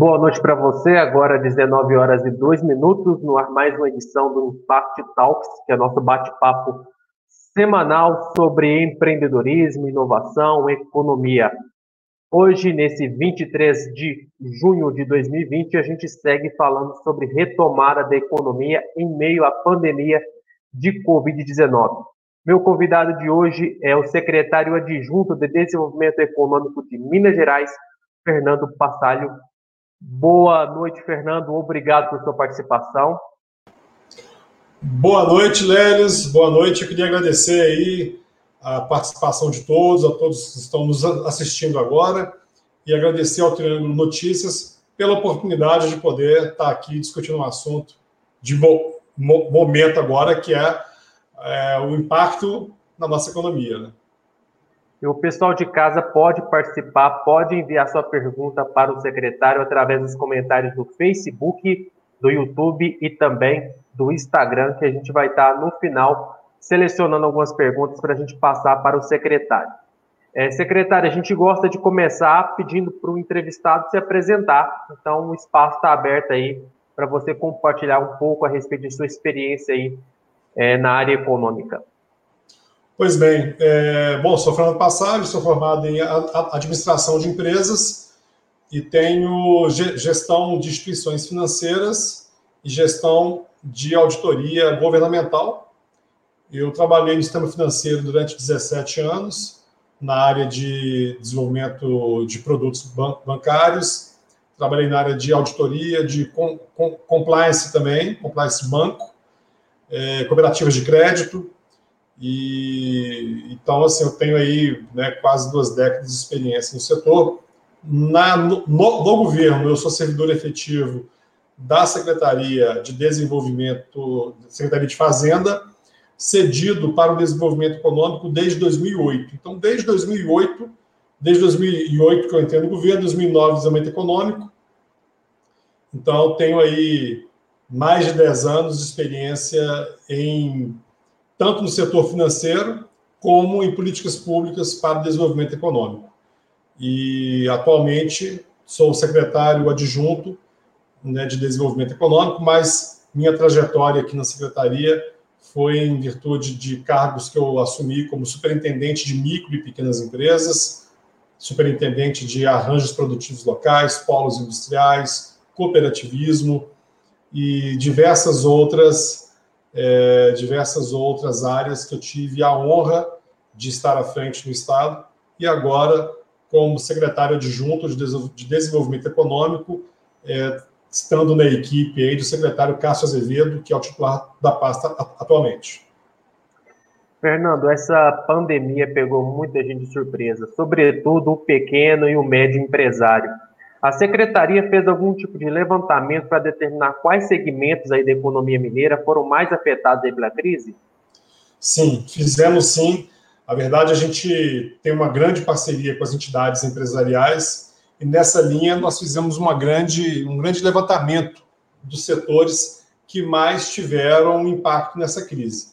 Boa noite para você, agora 19 horas e 2 minutos, no ar mais uma edição do Impact Talks, que é nosso bate-papo semanal sobre empreendedorismo, inovação, economia. Hoje, nesse 23 de junho de 2020, a gente segue falando sobre retomada da economia em meio à pandemia de Covid-19. Meu convidado de hoje é o secretário adjunto de Desenvolvimento Econômico de Minas Gerais, Fernando Passalho Boa noite, Fernando. Obrigado por sua participação. Boa noite, Lelis. Boa noite. Eu queria agradecer aí a participação de todos, a todos que estão nos assistindo agora, e agradecer ao Triângulo Notícias pela oportunidade de poder estar aqui discutindo um assunto de momento agora, que é, é o impacto na nossa economia. Né? E o pessoal de casa pode participar, pode enviar sua pergunta para o secretário através dos comentários do Facebook, do YouTube e também do Instagram, que a gente vai estar no final selecionando algumas perguntas para a gente passar para o secretário. É, secretário, a gente gosta de começar pedindo para o entrevistado se apresentar, então o espaço está aberto aí para você compartilhar um pouco a respeito de sua experiência aí é, na área econômica. Pois bem, é, bom, sou Fernando Passagem, sou formado em administração de empresas e tenho gestão de instituições financeiras e gestão de auditoria governamental. Eu trabalhei no sistema financeiro durante 17 anos, na área de desenvolvimento de produtos bancários, trabalhei na área de auditoria, de compliance também, compliance banco, é, cooperativas de crédito, e então, assim, eu tenho aí né, quase duas décadas de experiência no setor. Na, no, no, governo, eu sou servidor efetivo da Secretaria de Desenvolvimento, Secretaria de Fazenda, cedido para o desenvolvimento econômico desde 2008. Então, desde 2008, desde 2008 que eu entrei no governo, 2009 desenvolvimento econômico. Então, eu tenho aí mais de 10 anos de experiência em tanto no setor financeiro como em políticas públicas para o desenvolvimento econômico. E atualmente sou secretário adjunto né, de desenvolvimento econômico, mas minha trajetória aqui na secretaria foi em virtude de cargos que eu assumi como superintendente de micro e pequenas empresas, superintendente de arranjos produtivos locais, polos industriais, cooperativismo e diversas outras é, diversas outras áreas que eu tive a honra de estar à frente no Estado e agora como secretário adjunto de Desenvolvimento Econômico, é, estando na equipe aí do secretário Cássio Azevedo, que é o titular da pasta atualmente. Fernando, essa pandemia pegou muita gente de surpresa, sobretudo o pequeno e o médio empresário. A secretaria fez algum tipo de levantamento para determinar quais segmentos aí da economia mineira foram mais afetados pela crise? Sim, fizemos sim. A verdade, a gente tem uma grande parceria com as entidades empresariais e nessa linha nós fizemos uma grande, um grande levantamento dos setores que mais tiveram impacto nessa crise.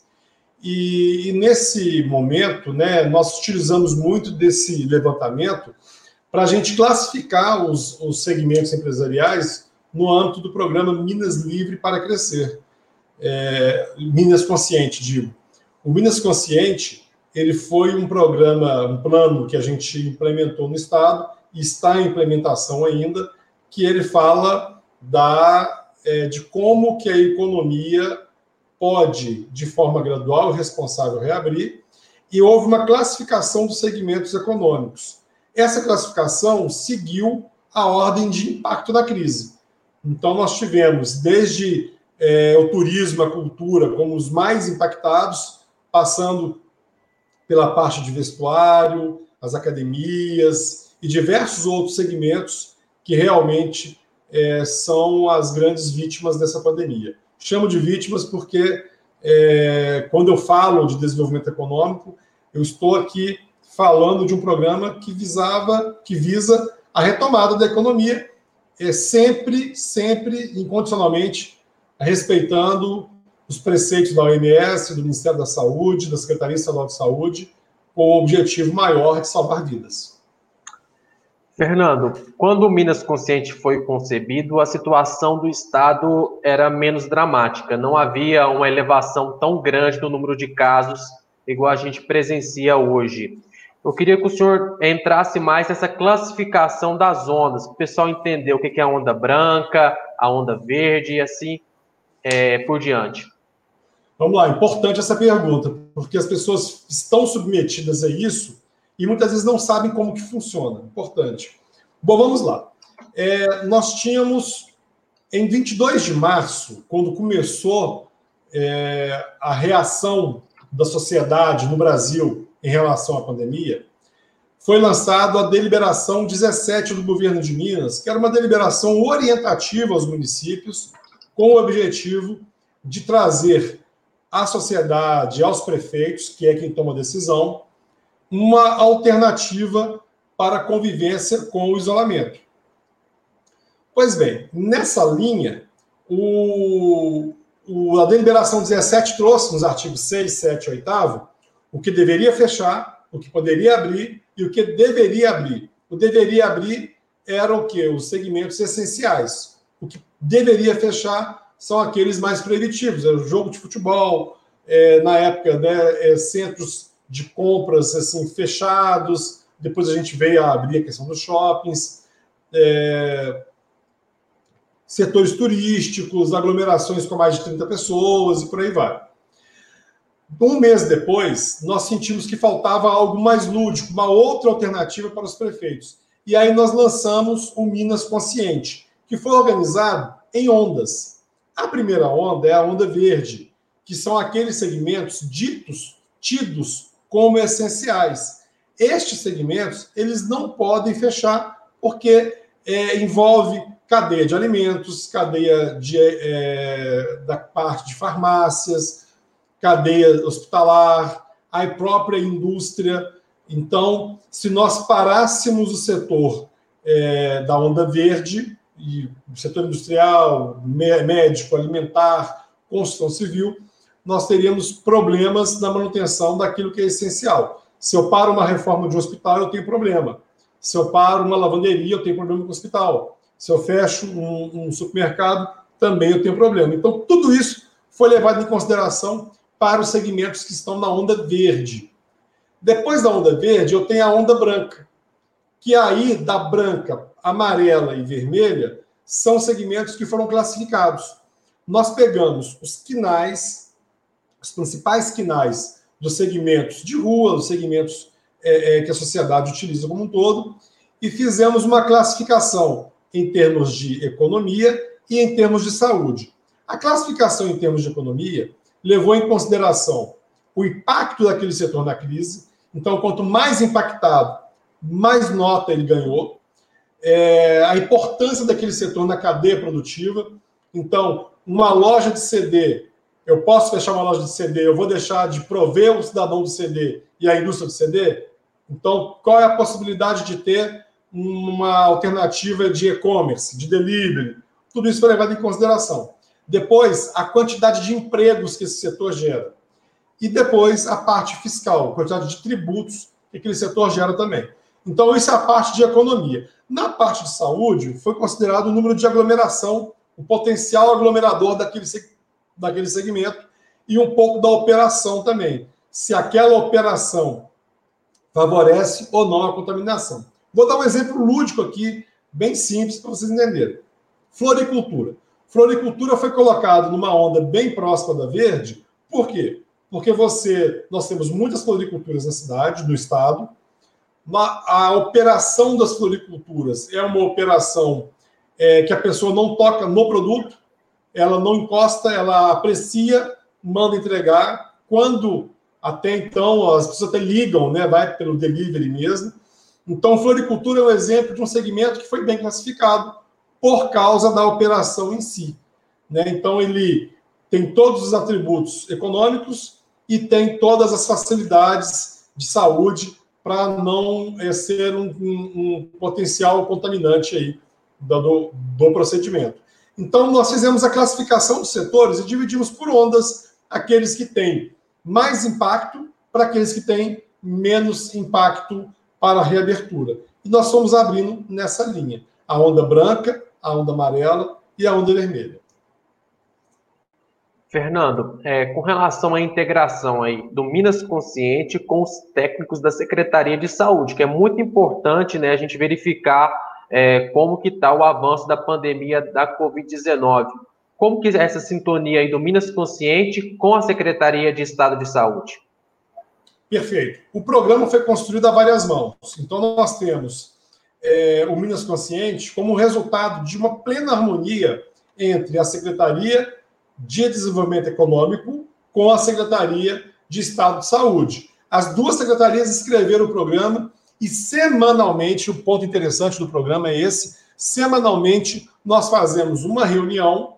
E, e nesse momento, né, nós utilizamos muito desse levantamento para a gente classificar os, os segmentos empresariais no âmbito do programa Minas Livre para Crescer. É, Minas Consciente, digo. O Minas Consciente ele foi um programa, um plano que a gente implementou no Estado e está em implementação ainda, que ele fala da, é, de como que a economia pode, de forma gradual e responsável, reabrir, e houve uma classificação dos segmentos econômicos. Essa classificação seguiu a ordem de impacto da crise. Então, nós tivemos desde é, o turismo, a cultura, como os mais impactados, passando pela parte de vestuário, as academias e diversos outros segmentos que realmente é, são as grandes vítimas dessa pandemia. Chamo de vítimas porque, é, quando eu falo de desenvolvimento econômico, eu estou aqui falando de um programa que visava, que visa a retomada da economia, é sempre, sempre, incondicionalmente, respeitando os preceitos da OMS, do Ministério da Saúde, da Secretaria Estadual de Saúde, com o objetivo maior de salvar vidas. Fernando, quando o Minas Consciente foi concebido, a situação do Estado era menos dramática. Não havia uma elevação tão grande no número de casos igual a gente presencia hoje. Eu queria que o senhor entrasse mais nessa classificação das ondas, para o pessoal entender o que é a onda branca, a onda verde e assim é, por diante. Vamos lá, importante essa pergunta, porque as pessoas estão submetidas a isso e muitas vezes não sabem como que funciona. Importante. Bom, vamos lá. É, nós tínhamos, em 22 de março, quando começou é, a reação da sociedade no Brasil em relação à pandemia, foi lançado a deliberação 17 do governo de Minas, que era uma deliberação orientativa aos municípios, com o objetivo de trazer à sociedade, aos prefeitos, que é quem toma a decisão, uma alternativa para a convivência com o isolamento. Pois bem, nessa linha, o, o, a deliberação 17 trouxe nos artigos 6, 7 e 8 o que deveria fechar, o que poderia abrir e o que deveria abrir. O deveria abrir era o que? Os segmentos essenciais. O que deveria fechar são aqueles mais proibitivos, era o jogo de futebol, é, na época, né, é, centros de compras assim fechados. Depois a gente veio a abrir a questão dos shoppings, é, setores turísticos, aglomerações com mais de 30 pessoas e por aí vai. Um mês depois, nós sentimos que faltava algo mais lúdico, uma outra alternativa para os prefeitos. E aí nós lançamos o Minas Consciente, que foi organizado em ondas. A primeira onda é a onda verde, que são aqueles segmentos ditos, tidos como essenciais. Estes segmentos, eles não podem fechar porque é, envolve cadeia de alimentos, cadeia de, é, da parte de farmácias, cadeia hospitalar, a própria indústria. Então, se nós parássemos o setor é, da onda verde, e o setor industrial, médico, alimentar, construção civil, nós teríamos problemas na manutenção daquilo que é essencial. Se eu paro uma reforma de um hospital, eu tenho problema. Se eu paro uma lavanderia, eu tenho problema com o hospital. Se eu fecho um, um supermercado, também eu tenho problema. Então, tudo isso foi levado em consideração para os segmentos que estão na onda verde. Depois da onda verde, eu tenho a onda branca, que aí, da branca, amarela e vermelha, são segmentos que foram classificados. Nós pegamos os quinais, os principais quinais dos segmentos de rua, dos segmentos é, é, que a sociedade utiliza como um todo, e fizemos uma classificação em termos de economia e em termos de saúde. A classificação em termos de economia levou em consideração o impacto daquele setor na crise. Então, quanto mais impactado, mais nota ele ganhou. É, a importância daquele setor na cadeia produtiva. Então, uma loja de CD eu posso fechar uma loja de CD, eu vou deixar de prover o cidadão de CD e a indústria de CD? Então, qual é a possibilidade de ter uma alternativa de e-commerce, de delivery? Tudo isso foi levado em consideração. Depois, a quantidade de empregos que esse setor gera. E depois, a parte fiscal, a quantidade de tributos que aquele setor gera também. Então, isso é a parte de economia. Na parte de saúde, foi considerado o número de aglomeração, o potencial aglomerador daquele daquele segmento e um pouco da operação também. Se aquela operação favorece ou não a contaminação. Vou dar um exemplo lúdico aqui, bem simples, para vocês entenderem. Floricultura. Floricultura foi colocado numa onda bem próxima da verde, por quê? Porque você, nós temos muitas floriculturas na cidade, no estado. A operação das floriculturas é uma operação é, que a pessoa não toca no produto, ela não encosta, ela aprecia, manda entregar. Quando até então as pessoas até ligam, né? Vai pelo delivery mesmo. Então, floricultura é um exemplo de um segmento que foi bem classificado por causa da operação em si. Né? Então, ele tem todos os atributos econômicos e tem todas as facilidades de saúde para não é, ser um, um, um, potencial contaminante aí do, do procedimento. Então, nós fizemos a classificação dos setores e dividimos por ondas aqueles que têm mais impacto para aqueles que têm menos impacto para a reabertura. E nós fomos abrindo nessa linha. A onda branca, a onda amarela e a onda vermelha. Fernando, é, com relação à integração aí do Minas Consciente com os técnicos da Secretaria de Saúde, que é muito importante né, a gente verificar é, como que está o avanço da pandemia da Covid-19. Como que é essa sintonia aí do Minas Consciente com a Secretaria de Estado de Saúde? Perfeito. O programa foi construído a várias mãos. Então, nós temos é, o Minas Consciente como resultado de uma plena harmonia entre a Secretaria de Desenvolvimento Econômico com a Secretaria de Estado de Saúde. As duas secretarias escreveram o programa e semanalmente, o ponto interessante do programa é esse, semanalmente nós fazemos uma reunião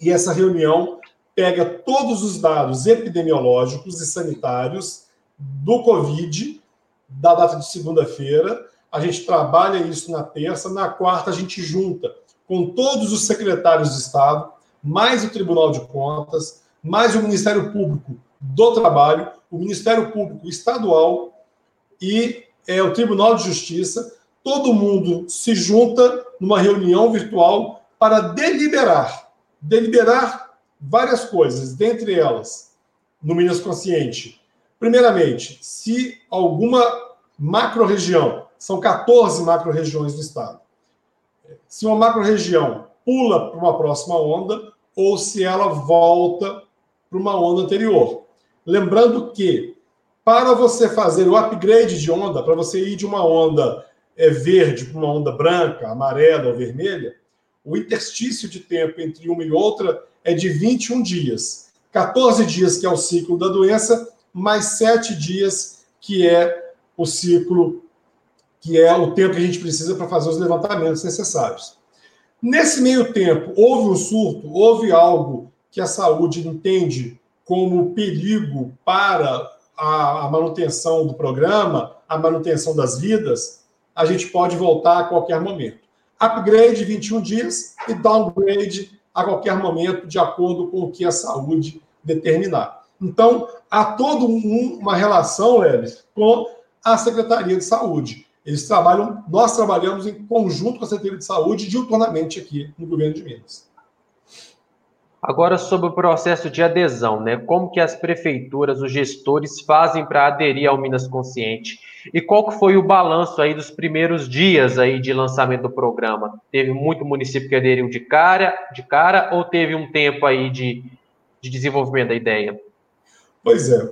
e essa reunião pega todos os dados epidemiológicos e sanitários do Covid, da data de segunda-feira. A gente trabalha isso na terça, na quarta a gente junta com todos os secretários de Estado, mais o Tribunal de Contas, mais o Ministério Público do Trabalho, o Ministério Público Estadual e é, o Tribunal de Justiça. Todo mundo se junta numa reunião virtual para deliberar. Deliberar várias coisas, dentre elas, no Minas Consciente. Primeiramente, se alguma macro-região, são 14 macro-regiões do Estado, se uma macro-região pula para uma próxima onda, ou se ela volta para uma onda anterior. Lembrando que, para você fazer o upgrade de onda, para você ir de uma onda é, verde para uma onda branca, amarela ou vermelha, o interstício de tempo entre uma e outra é de 21 dias. 14 dias, que é o ciclo da doença, mais 7 dias, que é o ciclo, que é o tempo que a gente precisa para fazer os levantamentos necessários. Nesse meio tempo, houve um surto, houve algo que a saúde entende como perigo para a, manutenção do programa, a manutenção das vidas, a gente pode voltar a qualquer momento. Upgrade 21 dias e downgrade a qualquer momento, de acordo com o que a saúde determinar. Então, há toda um, uma relação, Lelis, com a Secretaria de Saúde. Eles trabalham, nós trabalhamos em conjunto com a Secretaria de Saúde diuturnamente aqui no governo de Minas. Agora sobre o processo de adesão, né? Como que as prefeituras, os gestores fazem para aderir ao Minas Consciente? E qual que foi o balanço aí dos primeiros dias aí de lançamento do programa? Teve muito município que aderiu de cara, de cara ou teve um tempo aí de, de desenvolvimento da ideia? Pois é.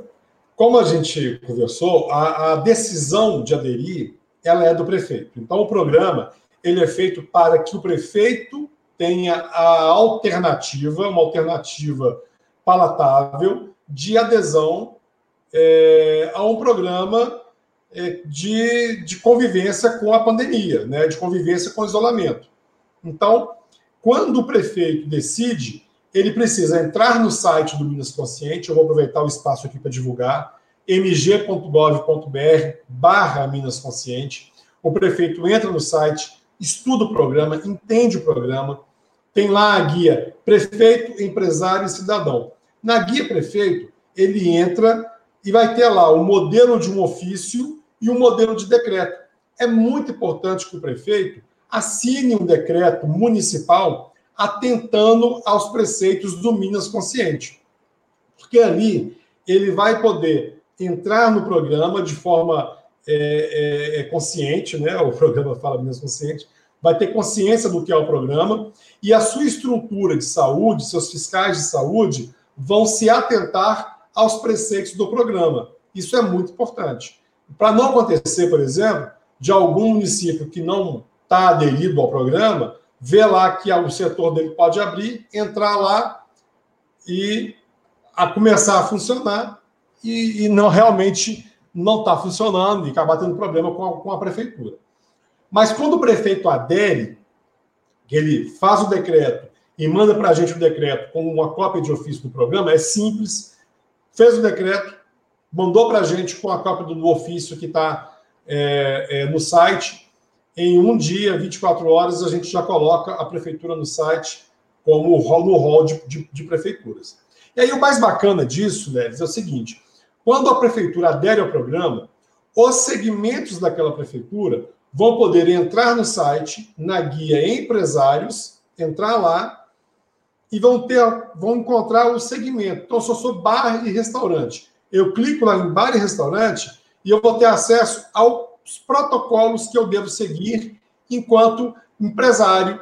Como a gente conversou, a, a decisão de aderir ela é do prefeito. Então, o programa ele é feito para que o prefeito tenha a alternativa, uma alternativa palatável de adesão é, a um programa é, de, de convivência com a pandemia, né, de convivência com o isolamento. Então, quando o prefeito decide, ele precisa entrar no site do Minas Consciente, eu vou aproveitar o espaço aqui para divulgar, mg.gov.br barra Minas Consciente. O prefeito entra no site, estuda o programa, entende o programa, tem lá a guia Prefeito, Empresário e Cidadão. Na guia Prefeito, ele entra e vai ter lá o modelo de um ofício e o modelo de decreto. É muito importante que o prefeito assine um decreto municipal atentando aos preceitos do Minas Consciente. Porque ali ele vai poder entrar no programa de forma é, é, é, consciente, né? O programa fala Minas Consciente, vai ter consciência do que é o programa e a sua estrutura de saúde, seus fiscais de saúde, vão se atentar aos preceitos do programa. Isso é muito importante. Para não acontecer, por exemplo, de algum município que não está aderido ao programa, ver lá que o setor dele pode abrir, entrar lá e a começar a funcionar e, e não realmente não está funcionando e acabar tendo problema com a, com a prefeitura. Mas quando o prefeito adere, ele faz o decreto e manda para a gente o decreto com uma cópia de ofício do programa, é simples, fez o decreto, mandou para a gente com a cópia do, ofício que está é, é, no site, em um dia, 24 horas, a gente já coloca a prefeitura no site como no hall de, de, de prefeituras. E aí o mais bacana disso, Leves, é o seguinte: quando a prefeitura adere ao programa, os segmentos daquela prefeitura vão poder entrar no site, na guia Empresários, entrar lá e vão ter, vão encontrar o segmento. Então, se eu sou bar e restaurante, eu clico lá em bar e restaurante e eu vou ter acesso aos protocolos que eu devo seguir enquanto empresário,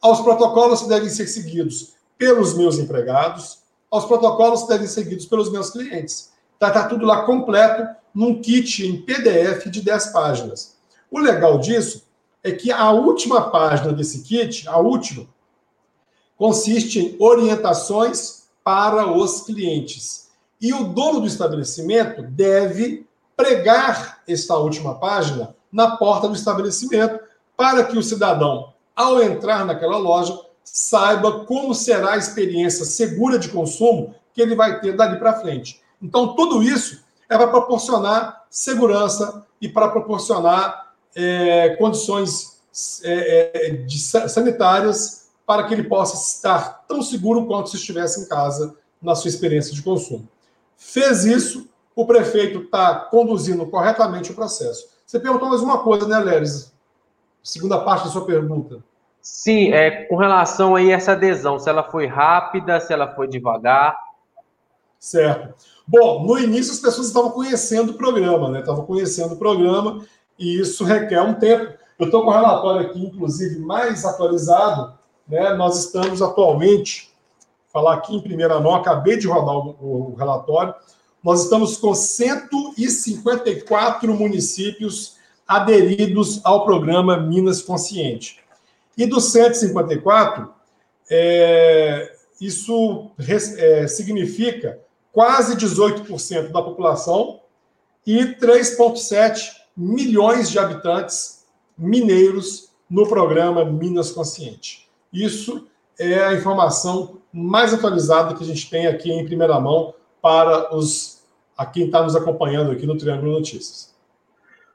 aos protocolos que devem ser seguidos pelos meus empregados, aos protocolos que devem ser seguidos pelos meus clientes. Está tá tudo lá completo num kit em PDF de 10 páginas. O legal disso é que a última página desse kit, a última, consiste em orientações para os clientes. E o dono do estabelecimento deve pregar esta última página na porta do estabelecimento para que o cidadão, ao entrar naquela loja, saiba como será a experiência segura de consumo que ele vai ter dali para frente. Então, tudo isso é para proporcionar segurança e para proporcionar é, condições é, é, de, sanitárias para que ele possa estar tão seguro quanto se estivesse em casa na sua experiência de consumo. Fez isso, o prefeito está conduzindo corretamente o processo. Você perguntou mais uma coisa, né, Leris? Segunda parte da sua pergunta. Sim, é, com relação aí a essa adesão, se ela foi rápida, se ela foi devagar. Certo. Bom, no início as pessoas estavam conhecendo o programa, né? Estavam conhecendo o programa e isso requer um tempo. Eu estou com o relatório aqui, inclusive, mais atualizado. Né? Nós estamos atualmente, falar aqui em primeira mão, acabei de rodar o, o relatório, nós estamos com 154 municípios aderidos ao programa Minas Consciente. E dos 154, é, isso é, significa quase 18% da população e 3,7 milhões de habitantes mineiros no programa Minas Consciente. Isso é a informação mais atualizada que a gente tem aqui em primeira mão para os a quem está nos acompanhando aqui no Triângulo Notícias.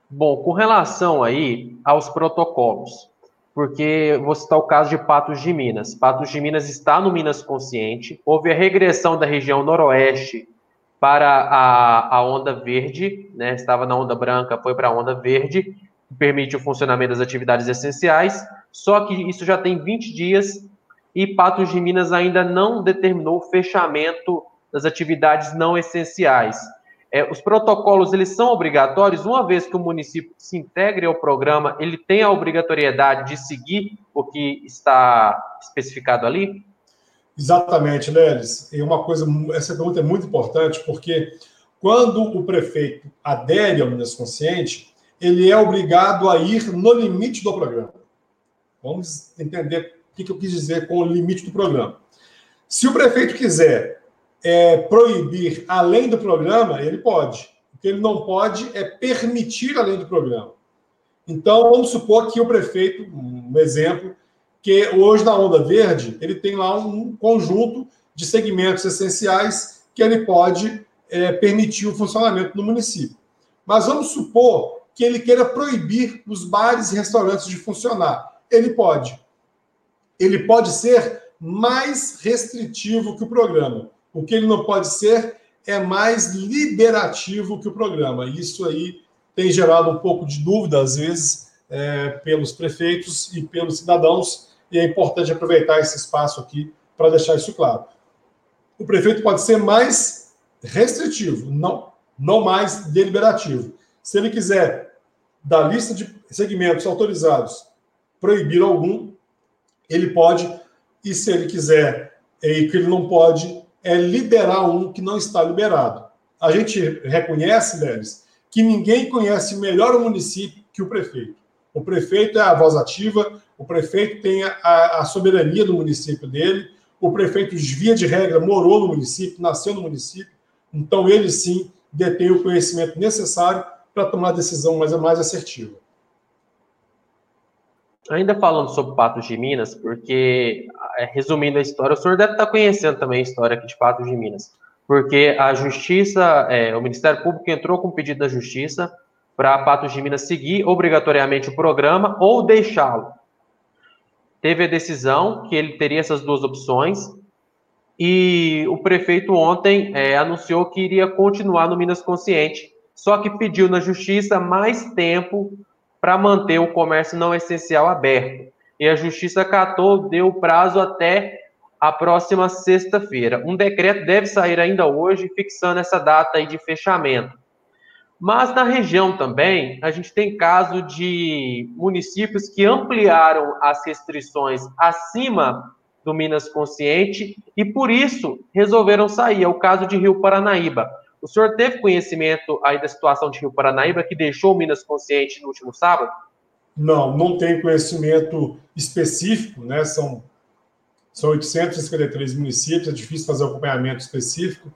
Bom, com relação aí aos protocolos, porque vou citar o caso de Patos de Minas. Patos de Minas está no Minas Consciente, houve a regressão da região noroeste para a, a onda verde, né? estava na onda branca, foi para a onda verde, que permite o funcionamento das atividades essenciais, só que isso já tem 20 dias e Patos de Minas ainda não determinou o fechamento das atividades não essenciais. É, os protocolos eles são obrigatórios, uma vez que o município se integre ao programa, ele tem a obrigatoriedade de seguir o que está especificado ali? Exatamente, Lelis. E uma coisa, essa pergunta é muito importante, porque quando o prefeito adere ao Minas Consciente, ele é obrigado a ir no limite do programa. Vamos entender o que eu quis dizer com o limite do programa. Se o prefeito quiser é, proibir além do programa, ele pode. O que ele não pode é permitir além do programa. Então, vamos supor que o prefeito, um exemplo, que hoje na Onda Verde, ele tem lá um conjunto de segmentos essenciais que ele pode é, permitir o funcionamento no município. Mas vamos supor que ele queira proibir os bares e restaurantes de funcionar. Ele pode. Ele pode ser mais restritivo que o programa. O que ele não pode ser é mais liberativo que o programa. Isso aí tem gerado um pouco de dúvida, às vezes, é, pelos prefeitos e pelos cidadãos, e é importante aproveitar esse espaço aqui para deixar isso claro. O prefeito pode ser mais restritivo, não, não mais deliberativo. Se ele quiser, da lista de segmentos autorizados, proibir algum, ele pode, e se ele quiser, e que ele não pode, é liberar um que não está liberado. A gente reconhece, Leves, que ninguém conhece melhor o município que o prefeito. O prefeito é a voz ativa, o prefeito tem a, a soberania do município dele, o prefeito, via de regra, morou no município, nasceu no município, então ele sim detém o conhecimento necessário para tomar a decisão mais, mais assertiva. Ainda falando sobre Patos de Minas, porque, resumindo a história, o senhor deve estar conhecendo também a história aqui de Patos de Minas, porque a Justiça, é, o Ministério Público entrou com um pedido da Justiça para Patos de Minas seguir obrigatoriamente o programa ou deixá-lo. Teve a decisão que ele teria essas duas opções e o prefeito ontem é, anunciou que iria continuar no Minas Consciente, só que pediu na Justiça mais tempo para manter o comércio não essencial aberto. E a Justiça catou, deu prazo até a próxima sexta-feira. Um decreto deve sair ainda hoje, fixando essa data aí de fechamento. Mas na região também, a gente tem caso de municípios que ampliaram as restrições acima do Minas Consciente e por isso resolveram sair. É o caso de Rio Paranaíba. O senhor teve conhecimento aí da situação de Rio Paranaíba que deixou o Minas Consciente no último sábado? Não, não tenho conhecimento específico, né? São, são 853 municípios, é difícil fazer acompanhamento específico,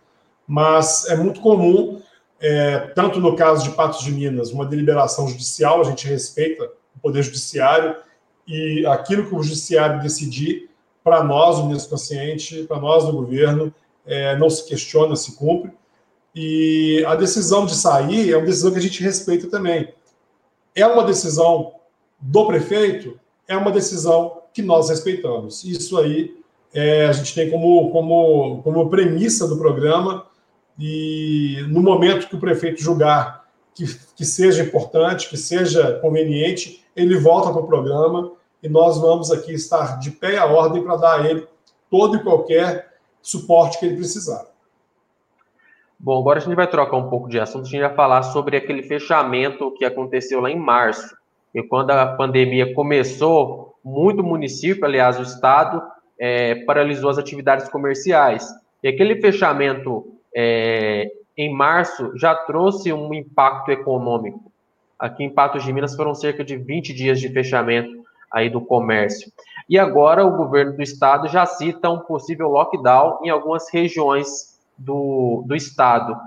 mas é muito comum é, tanto no caso de Patos de Minas, uma deliberação judicial, a gente respeita o Poder Judiciário e aquilo que o Judiciário decidir, para nós, o Minas Consciente, para nós do governo, é, não se questiona, se cumpre. E a decisão de sair é uma decisão que a gente respeita também. É uma decisão do prefeito? É uma decisão que nós respeitamos. Isso aí é, a gente tem como, como, como premissa do programa e no momento que o prefeito julgar que, que seja importante, que seja conveniente, ele volta para o programa e nós vamos aqui estar de pé à ordem para dar a ele todo e qualquer suporte que ele precisar. Bom, agora a gente vai trocar um pouco de assunto, a gente vai falar sobre aquele fechamento que aconteceu lá em março. E quando a pandemia começou, muito município, aliás, o Estado, é, paralisou as atividades comerciais. E aquele fechamento é, em março já trouxe um impacto econômico. Aqui em Patos de Minas foram cerca de 20 dias de fechamento aí do comércio. E agora o governo do estado já cita um possível lockdown em algumas regiões do, do estado.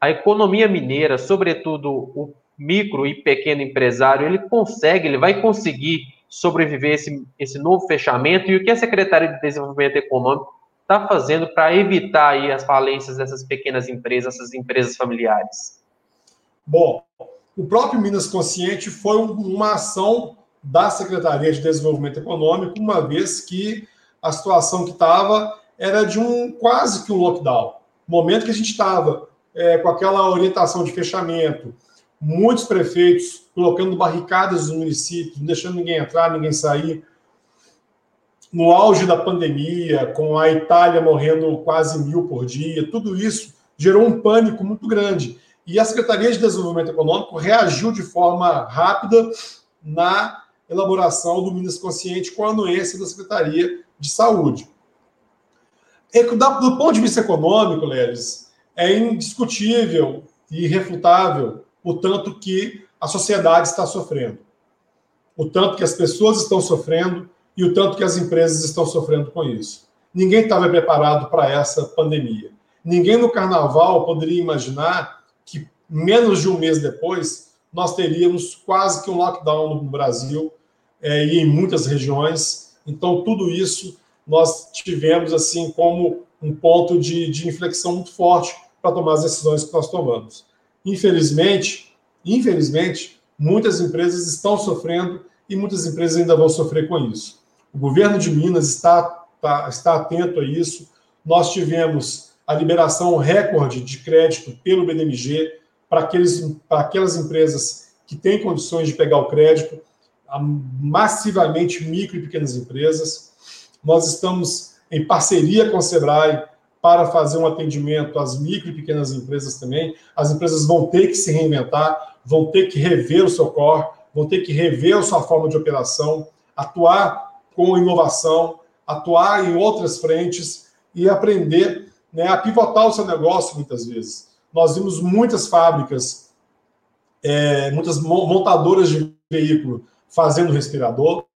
A economia mineira, sobretudo o micro e pequeno empresário, ele consegue, ele vai conseguir sobreviver esse, esse novo fechamento e o que a Secretaria de Desenvolvimento Econômico está fazendo para evitar aí as falências dessas pequenas empresas, essas empresas familiares? Bom, o próprio Minas Consciente foi uma ação da Secretaria de Desenvolvimento Econômico, uma vez que a situação que estava era de um quase que um lockdown. Momento que a gente estava é, com aquela orientação de fechamento, muitos prefeitos colocando barricadas nos municípios, não deixando ninguém entrar, ninguém sair, no auge da pandemia, com a Itália morrendo quase mil por dia, tudo isso gerou um pânico muito grande. E a Secretaria de Desenvolvimento Econômico reagiu de forma rápida na elaboração do Minas Consciente com a anuência da Secretaria de Saúde. Do ponto de vista econômico, Leles, é indiscutível e irrefutável o tanto que a sociedade está sofrendo, o tanto que as pessoas estão sofrendo, e o tanto que as empresas estão sofrendo com isso. Ninguém estava preparado para essa pandemia. Ninguém no carnaval poderia imaginar que menos de um mês depois nós teríamos quase que um lockdown no Brasil é, e em muitas regiões. Então tudo isso nós tivemos assim como um ponto de, de inflexão muito forte para tomar as decisões que nós tomamos. Infelizmente, infelizmente, muitas empresas estão sofrendo e muitas empresas ainda vão sofrer com isso. O governo de Minas está, está, está atento a isso. Nós tivemos a liberação recorde de crédito pelo BDMG para, aqueles, para aquelas empresas que têm condições de pegar o crédito, massivamente micro e pequenas empresas. Nós estamos em parceria com o Sebrae para fazer um atendimento às micro e pequenas empresas também. As empresas vão ter que se reinventar, vão ter que rever o seu core, vão ter que rever a sua forma de operação, atuar com inovação, atuar em outras frentes e aprender né, a pivotar o seu negócio muitas vezes. Nós vimos muitas fábricas, é, muitas montadoras de veículo fazendo respirador.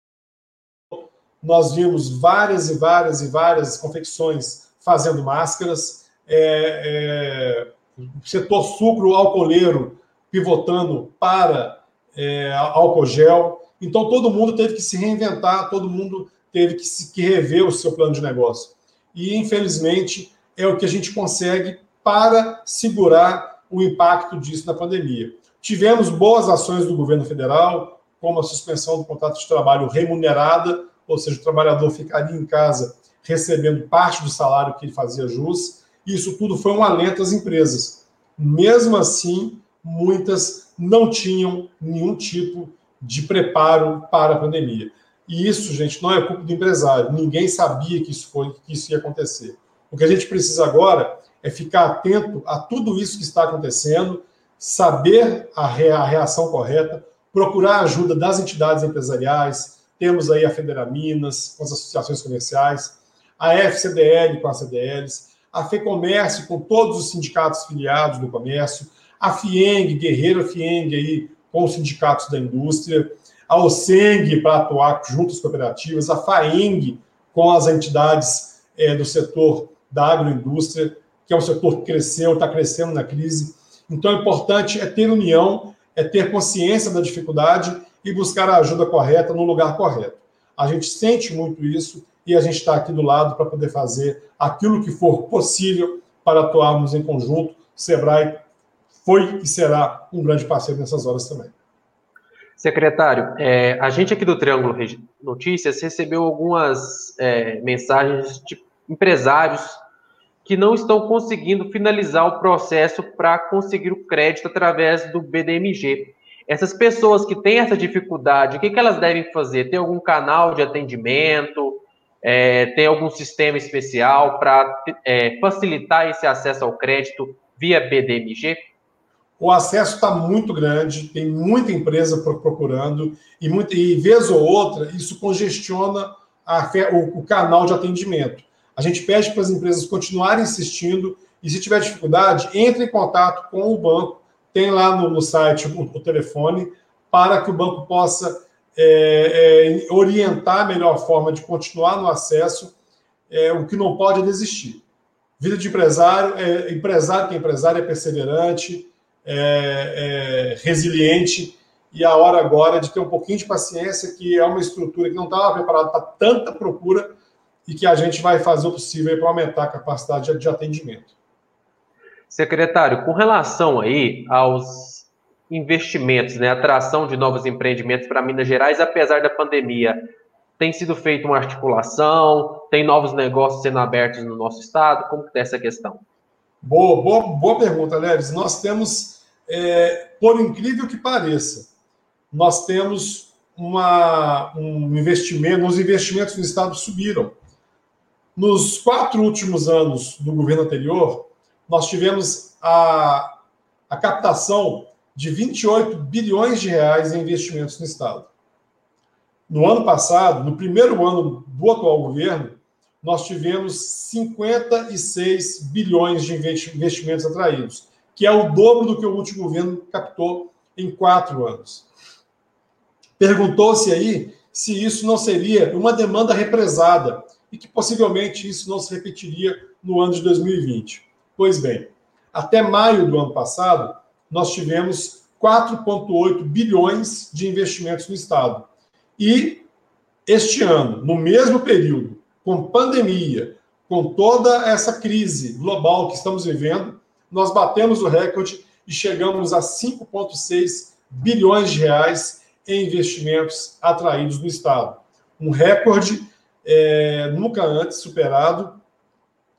Nós vimos várias e várias e várias confecções fazendo máscaras. É, é, setor sucro alcooleiro pivotando para é, álcool gel. Então, todo mundo teve que se reinventar, todo mundo teve que, se, que rever o seu plano de negócio. E, infelizmente, é o que a gente consegue para segurar o impacto disso na pandemia. Tivemos boas ações do governo federal, como a suspensão do contrato de trabalho remunerada, ou seja, o trabalhador ficaria em casa recebendo parte do salário que ele fazia jus. Isso tudo foi um alento às empresas. Mesmo assim, muitas não tinham nenhum tipo de preparo para a pandemia. E isso, gente, não é culpa do empresário. Ninguém sabia que isso foi, que isso ia acontecer. O que a gente precisa agora é ficar atento a tudo isso que está acontecendo, saber a reação correta, procurar a ajuda das entidades empresariais. Temos aí a Federa Minas, as associações comerciais, a FCDL com as CDLs, a FEComércio com todos os sindicatos filiados do comércio, a FIENG, Guerreiro FIENG aí com os sindicatos da indústria, a OSENG para atuar junto às cooperativas, a FAENG com as entidades é, do setor da agroindústria, que é um setor que cresceu, está crescendo na crise. Então, o importante é ter união, é ter consciência da dificuldade e buscar a ajuda correta no lugar correto. A gente sente muito isso e a gente está aqui do lado para poder fazer aquilo que for possível para atuarmos em conjunto. Sebrae foi e será um grande parceiro nessas horas também. Secretário, é, a gente aqui do Triângulo Notícias recebeu algumas é, mensagens de empresários que não estão conseguindo finalizar o processo para conseguir o crédito através do BDMG. Essas pessoas que têm essa dificuldade, o que, que elas devem fazer? Tem algum canal de atendimento? É, tem algum sistema especial para é, facilitar esse acesso ao crédito via BDMG? o acesso está muito grande, tem muita empresa procurando, e, muito, e vez ou outra, isso congestiona a, o, o, canal de atendimento. A gente pede para as empresas continuarem insistindo, e se tiver dificuldade, entre em contato com o banco, tem lá no, no site o, o, telefone, para que o banco possa é, é, orientar a melhor forma de continuar no acesso, é, o que não pode é desistir. Vida de empresário, é, empresário que é empresário é perseverante, é, é, resiliente e a hora agora é de ter um pouquinho de paciência, que é uma estrutura que não estava preparada para tanta procura e que a gente vai fazer o possível para aumentar a capacidade de atendimento. Secretário, com relação aí aos investimentos, né, atração de novos empreendimentos para Minas Gerais, apesar da pandemia, tem sido feita uma articulação, tem novos negócios sendo abertos no nosso estado? Como está essa questão? Boa, boa, boa pergunta, Leves. Nós temos, é, por incrível que pareça, nós temos uma, um investimento, os investimentos no Estado subiram. Nos quatro últimos anos do governo anterior, nós tivemos a, a captação de 28 bilhões de reais em investimentos no Estado. No ano passado, no primeiro ano do atual governo, nós tivemos 56 bilhões de investimentos atraídos, que é o dobro do que o último governo captou em quatro anos. Perguntou-se aí se isso não seria uma demanda represada e que possivelmente isso não se repetiria no ano de 2020. Pois bem, até maio do ano passado, nós tivemos 4,8 bilhões de investimentos no Estado. E este ano, no mesmo período, com pandemia, com toda essa crise global que estamos vivendo, nós batemos o recorde e chegamos a 5,6 bilhões de reais em investimentos atraídos no Estado. Um recorde é, nunca antes superado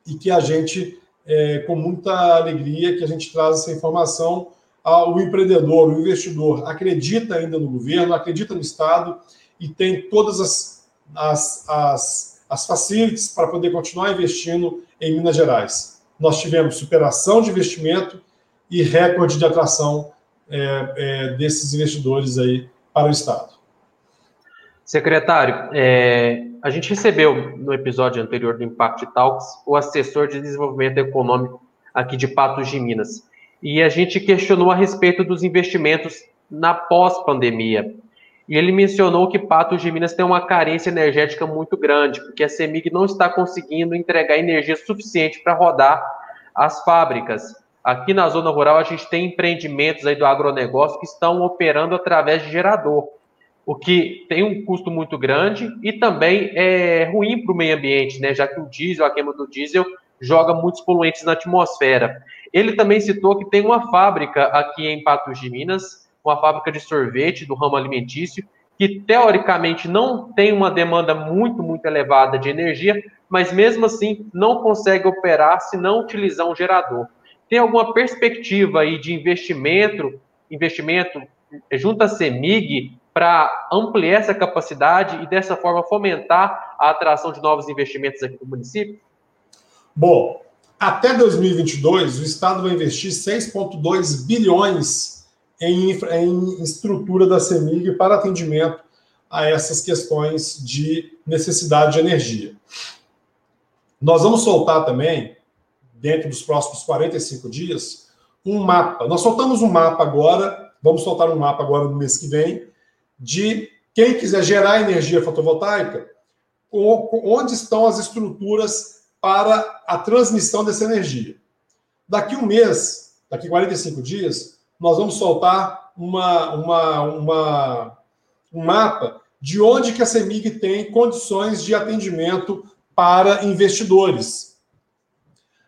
e que a gente, é, com muita alegria, que a gente traz essa informação ao empreendedor, o investidor, acredita ainda no governo, acredita no Estado e tem todas as, as, as as facilities para poder continuar investindo em Minas Gerais. Nós tivemos superação de investimento e recorde de atração é, é, desses investidores aí para o Estado. Secretário, é, a gente recebeu no episódio anterior do Impact Talks o assessor de desenvolvimento econômico aqui de Patos de Minas. E a gente questionou a respeito dos investimentos na pós-pandemia. E ele mencionou que Patos de Minas tem uma carência energética muito grande, porque a CEMIG não está conseguindo entregar energia suficiente para rodar as fábricas. Aqui na zona rural, a gente tem empreendimentos aí do agronegócio que estão operando através de gerador, o que tem um custo muito grande e também é ruim para o meio ambiente, né? já que o diesel, a queima do diesel, joga muitos poluentes na atmosfera. Ele também citou que tem uma fábrica aqui em Patos de Minas uma fábrica de sorvete do ramo alimentício, que teoricamente não tem uma demanda muito, muito elevada de energia, mas mesmo assim não consegue operar se não utilizar um gerador. Tem alguma perspectiva aí de investimento, investimento junto à CEMIG para ampliar essa capacidade e dessa forma fomentar a atração de novos investimentos aqui no município? Bom, até 2022, o Estado vai investir 6,2 bilhões em, em estrutura da CEMIG para atendimento a essas questões de necessidade de energia. Nós vamos soltar também, dentro dos próximos 45 dias, um mapa. Nós soltamos um mapa agora, vamos soltar um mapa agora no mês que vem, de quem quiser gerar energia fotovoltaica, onde estão as estruturas para a transmissão dessa energia. Daqui um mês, daqui 45 dias, nós vamos soltar uma, uma, uma, um mapa de onde que a CEMIG tem condições de atendimento para investidores.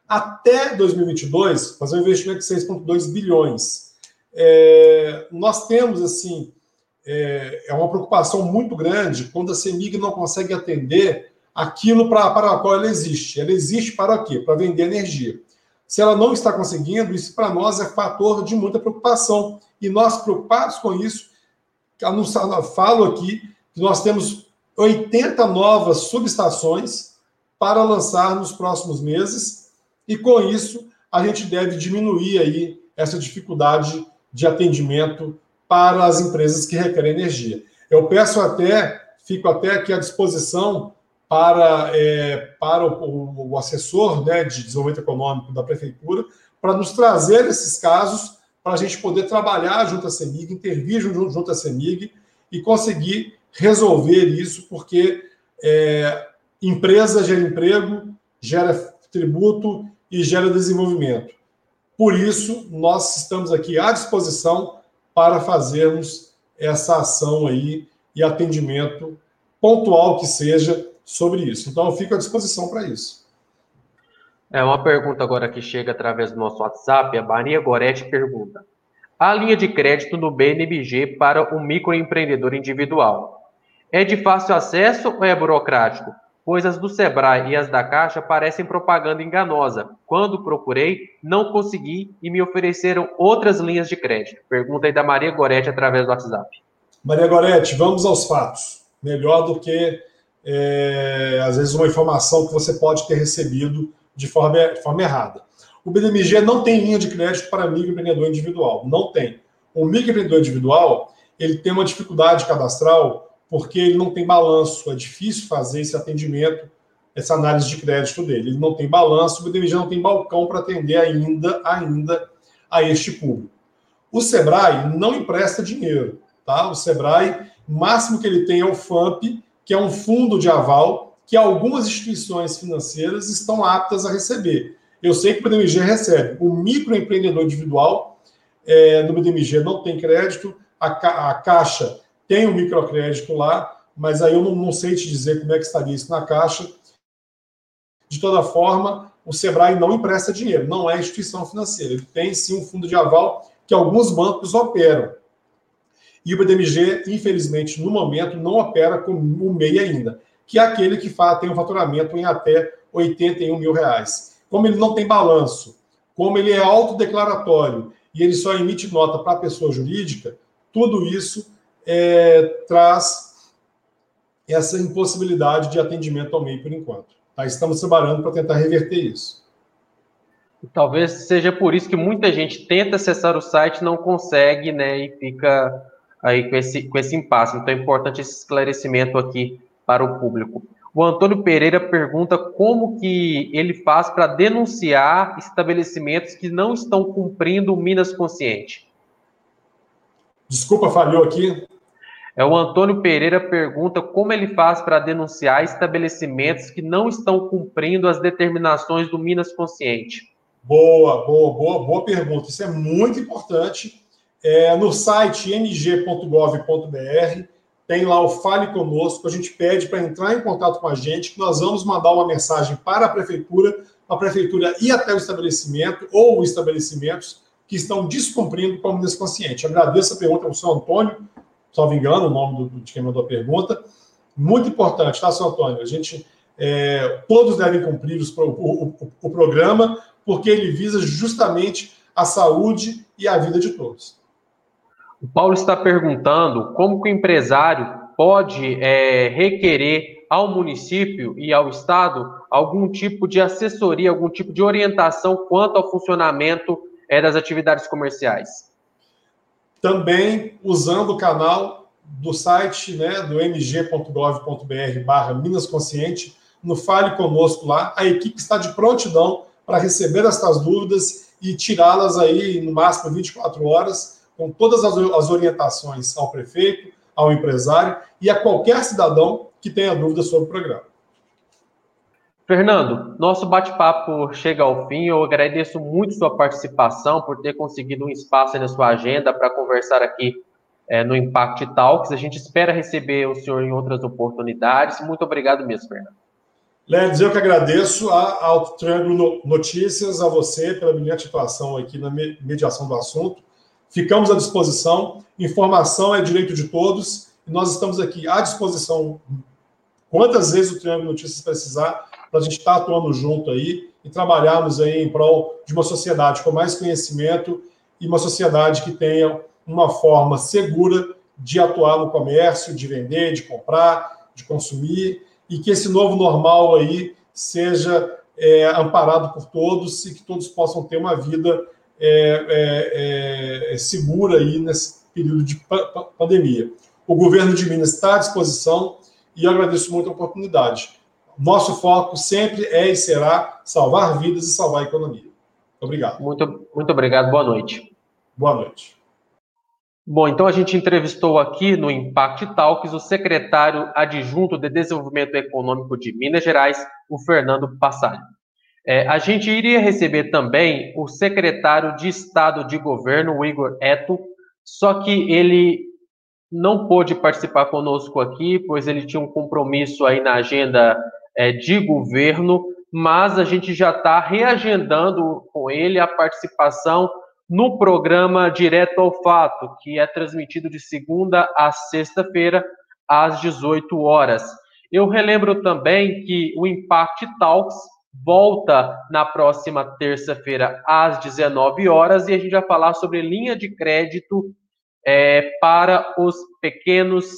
Até 2022, fazer um investimento de 6,2 bilhões. É, nós temos, assim, é, é, uma preocupação muito grande quando a CEMIG não consegue atender aquilo para, para o qual ela existe. Ela existe para quê? Para vender energia. Se ela não está conseguindo, isso para nós é fator de muita preocupação. E nós, preocupados com isso, falo aqui que nós temos 80 novas subestações para lançar nos próximos meses, e com isso a gente deve diminuir aí essa dificuldade de atendimento para as empresas que requerem energia. Eu peço até, fico até aqui à disposição para, é, para o, o, assessor né, de desenvolvimento econômico da prefeitura para nos trazer esses casos para a gente poder trabalhar junto à CEMIG, intervir junto, junto à CEMIG e conseguir resolver isso, porque é, empresa gera emprego, gera tributo e gera desenvolvimento. Por isso, nós estamos aqui à disposição para fazermos essa ação aí e atendimento pontual que seja sobre isso. Então, eu fico à disposição para isso. É uma pergunta agora que chega através do nosso WhatsApp. A Maria Goretti pergunta: a linha de crédito no BNBG para o microempreendedor individual é de fácil acesso ou é burocrático? Pois as do Sebrae e as da Caixa parecem propaganda enganosa. Quando procurei, não consegui e me ofereceram outras linhas de crédito. Pergunta aí da Maria Goretti através do WhatsApp. Maria Goretti, vamos aos fatos. Melhor do que é, às vezes, uma informação que você pode ter recebido de forma, de forma errada. O BDMG não tem linha de crédito para microempreendedor individual. Não tem. O microempreendedor individual ele tem uma dificuldade cadastral porque ele não tem balanço. É difícil fazer esse atendimento, essa análise de crédito dele. Ele não tem balanço, o BDMG não tem balcão para atender ainda, ainda a este público. O Sebrae não empresta dinheiro. Tá? O Sebrae, o máximo que ele tem é o FAMP, que é um fundo de aval que algumas instituições financeiras estão aptas a receber. Eu sei que o BDMG recebe. O microempreendedor individual é, no BDMG não tem crédito, a, ca a Caixa tem o um microcrédito lá, mas aí eu não, não, sei te dizer como é que estaria isso na Caixa. De toda forma, o Sebrae não empresta dinheiro, não é instituição financeira. Ele tem sim um fundo de aval que alguns bancos operam. E o BDMG, infelizmente, no momento, não opera com o MEI ainda, que é aquele que tem um faturamento em até 81 mil reais. Como ele não tem balanço, como ele é autodeclaratório e ele só emite nota para a pessoa jurídica, tudo isso é, traz essa impossibilidade de atendimento ao MEI por enquanto. Tá? Estamos trabalhando para tentar reverter isso. Talvez seja por isso que muita gente tenta acessar o site, não consegue, né, e fica aí com esse, com esse impasse. Então é importante esse esclarecimento aqui para o público. O Antônio Pereira pergunta como que ele faz para denunciar estabelecimentos que não estão cumprindo o Minas Consciente. Desculpa, falhou aqui. É o Antônio Pereira pergunta como ele faz para denunciar estabelecimentos que não estão cumprindo as determinações do Minas Consciente. Boa, boa, boa, boa pergunta. Isso é muito importante é, no site mg.gov.br tem lá o Fale Conosco. A gente pede para entrar em contato com a gente, que nós vamos mandar uma mensagem para a prefeitura, a prefeitura ir até o estabelecimento ou estabelecimentos que estão descumprindo com a Minas Consciente. Agradeço a pergunta ao senhor Antônio, salvo engano, o nome do, de quem mandou a pergunta. Muito importante, tá, senhor Antônio? A gente, é, todos devem cumprir os, o, o, o programa, porque ele visa justamente a saúde e a vida de todos. O Paulo está perguntando como que o empresário pode é, requerer ao município e ao Estado algum tipo de assessoria, algum tipo de orientação quanto ao funcionamento é, das atividades comerciais. Também usando o canal do site né, do mg.gov.br barra Minas Consciente, no Fale Conosco lá, a equipe está de prontidão para receber estas dúvidas e tirá-las aí no máximo 24 horas, com todas as, as orientações ao prefeito, ao empresário e a qualquer cidadão que tenha dúvida sobre o programa. Fernando, nosso bate-papo chega ao fim. Eu agradeço muito sua participação por ter conseguido um espaço na sua agenda para conversar aqui é, no Impact Talks. A gente espera receber o senhor em outras oportunidades. Muito obrigado mesmo, Fernando. Ledes, eu que agradeço ao Triângulo Notícias, a você pela brilhante atuação aqui na mediação do assunto. Ficamos à disposição. Informação é direito de todos e nós estamos aqui à disposição quantas vezes o Triângulo Notícias precisar para a gente estar atuando junto aí e trabalharmos aí em prol de uma sociedade com mais conhecimento e uma sociedade que tenha uma forma segura de atuar no comércio, de vender, de comprar, de consumir e que esse novo normal aí seja é, amparado por todos e que todos possam ter uma vida é segura aí nesse período de pandemia. O governo de Minas está à disposição e eu agradeço muito a oportunidade. Nosso foco sempre é e será salvar vidas e salvar a economia. Obrigado. Muito, muito obrigado. Boa noite. Boa noite. Bom, então a gente entrevistou aqui no Impact Talks o secretário adjunto de Desenvolvimento Econômico de Minas Gerais, o Fernando Passalho. É, a gente iria receber também o secretário de Estado de Governo, o Igor Eto, só que ele não pôde participar conosco aqui, pois ele tinha um compromisso aí na agenda é, de governo, mas a gente já está reagendando com ele a participação no programa Direto ao Fato, que é transmitido de segunda a sexta-feira, às 18 horas. Eu relembro também que o Impact Talks volta na próxima terça-feira, às 19 horas, e a gente vai falar sobre linha de crédito é, para os pequenos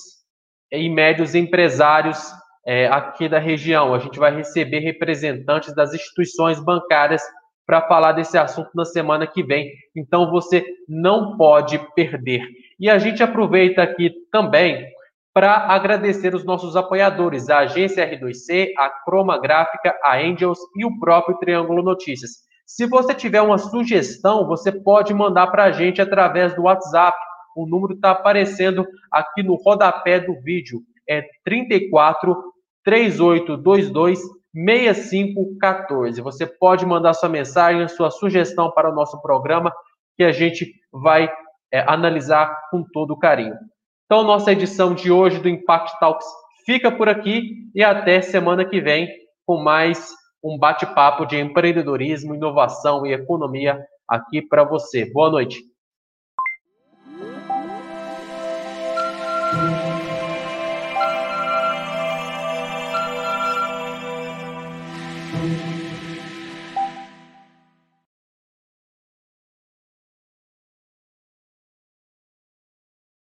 e médios empresários é, aqui da região. A gente vai receber representantes das instituições bancárias para falar desse assunto na semana que vem. Então você não pode perder. E a gente aproveita aqui também para agradecer os nossos apoiadores, a agência R2C, a Croma Gráfica, a Angels e o próprio Triângulo Notícias. Se você tiver uma sugestão, você pode mandar para a gente através do WhatsApp. O número está aparecendo aqui no rodapé do vídeo. É 34 3822 6514. Você pode mandar sua mensagem, sua sugestão para o nosso programa, que a gente vai é, analisar com todo carinho. Então, nossa edição de hoje do Impact Talks fica por aqui e até semana que vem com mais um bate-papo de empreendedorismo, inovação e economia aqui para você. Boa noite.